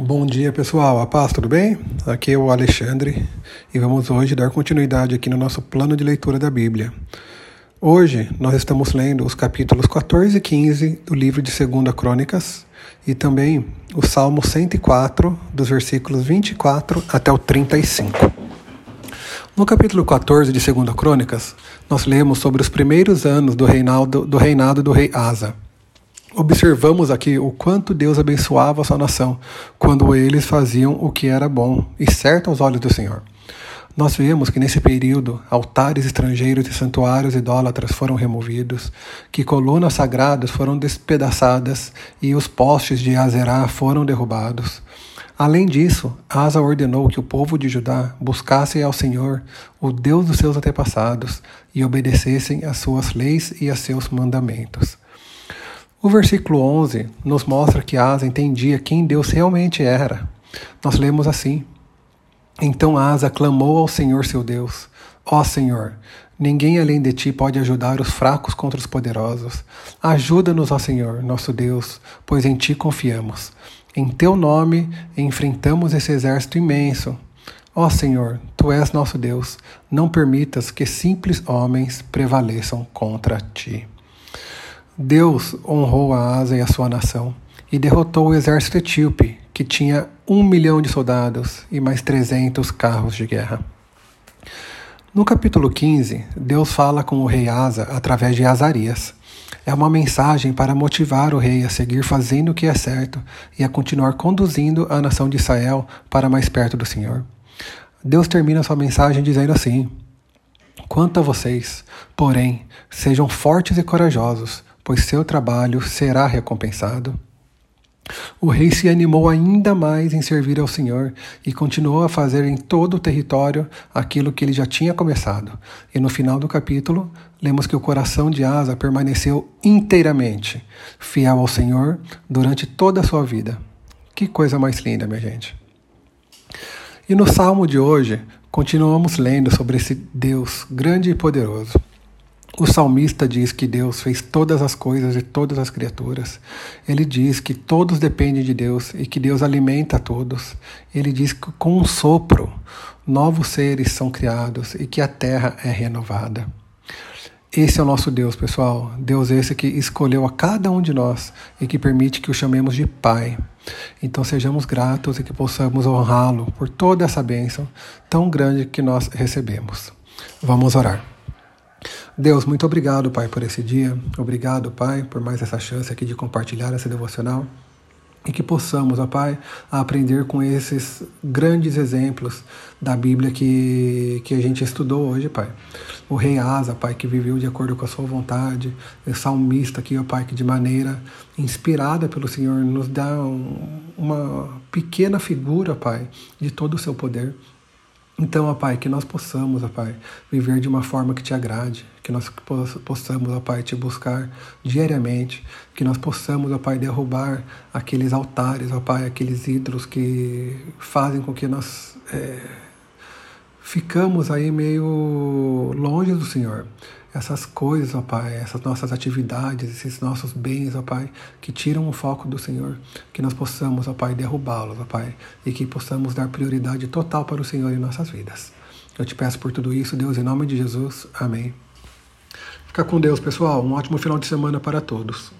Bom dia pessoal, a paz, tudo bem? Aqui é o Alexandre e vamos hoje dar continuidade aqui no nosso plano de leitura da Bíblia. Hoje nós estamos lendo os capítulos 14 e 15 do livro de 2 Crônicas e também o Salmo 104, dos versículos 24 até o 35. No capítulo 14 de 2 Crônicas, nós lemos sobre os primeiros anos do reinado do, reinado do rei Asa observamos aqui o quanto Deus abençoava a sua nação quando eles faziam o que era bom e certo aos olhos do Senhor. Nós vemos que nesse período altares estrangeiros e santuários idólatras foram removidos, que colunas sagradas foram despedaçadas e os postes de Azerá foram derrubados. Além disso, Asa ordenou que o povo de Judá buscasse ao Senhor, o Deus dos seus antepassados, e obedecessem às suas leis e a seus mandamentos. O versículo 11 nos mostra que Asa entendia quem Deus realmente era. Nós lemos assim: Então Asa clamou ao Senhor seu Deus: Ó Senhor, ninguém além de ti pode ajudar os fracos contra os poderosos. Ajuda-nos, ó Senhor, nosso Deus, pois em ti confiamos. Em teu nome enfrentamos esse exército imenso. Ó Senhor, tu és nosso Deus, não permitas que simples homens prevaleçam contra ti. Deus honrou a Asa e a sua nação e derrotou o exército etíope, que tinha um milhão de soldados e mais 300 carros de guerra. No capítulo 15, Deus fala com o rei Asa através de Azarias. É uma mensagem para motivar o rei a seguir fazendo o que é certo e a continuar conduzindo a nação de Israel para mais perto do Senhor. Deus termina sua mensagem dizendo assim: Quanto a vocês, porém, sejam fortes e corajosos, pois seu trabalho será recompensado. O rei se animou ainda mais em servir ao Senhor e continuou a fazer em todo o território aquilo que ele já tinha começado. E no final do capítulo, lemos que o coração de Asa permaneceu inteiramente fiel ao Senhor durante toda a sua vida. Que coisa mais linda, minha gente. E no salmo de hoje, continuamos lendo sobre esse Deus grande e poderoso. O salmista diz que Deus fez todas as coisas e todas as criaturas. Ele diz que todos dependem de Deus e que Deus alimenta a todos. Ele diz que com um sopro novos seres são criados e que a terra é renovada. Esse é o nosso Deus, pessoal. Deus esse que escolheu a cada um de nós e que permite que o chamemos de Pai. Então sejamos gratos e que possamos honrá-lo por toda essa bênção tão grande que nós recebemos. Vamos orar. Deus, muito obrigado, Pai, por esse dia. Obrigado, Pai, por mais essa chance aqui de compartilhar essa devocional. E que possamos, ó Pai, aprender com esses grandes exemplos da Bíblia que, que a gente estudou hoje, Pai. O rei Asa, Pai, que viveu de acordo com a sua vontade. O salmista aqui, ó Pai, que de maneira inspirada pelo Senhor nos dá um, uma pequena figura, Pai, de todo o seu poder. Então, ó Pai, que nós possamos, ó Pai, viver de uma forma que te agrade, que nós possamos, ó Pai, te buscar diariamente, que nós possamos, ó Pai, derrubar aqueles altares, ó Pai, aqueles ídolos que fazem com que nós é, ficamos aí meio longe do Senhor essas coisas, ó Pai, essas nossas atividades, esses nossos bens, ó Pai, que tiram o foco do Senhor, que nós possamos, ó Pai, derrubá-los, ó Pai, e que possamos dar prioridade total para o Senhor em nossas vidas. Eu te peço por tudo isso, Deus, em nome de Jesus. Amém. Fica com Deus, pessoal. Um ótimo final de semana para todos.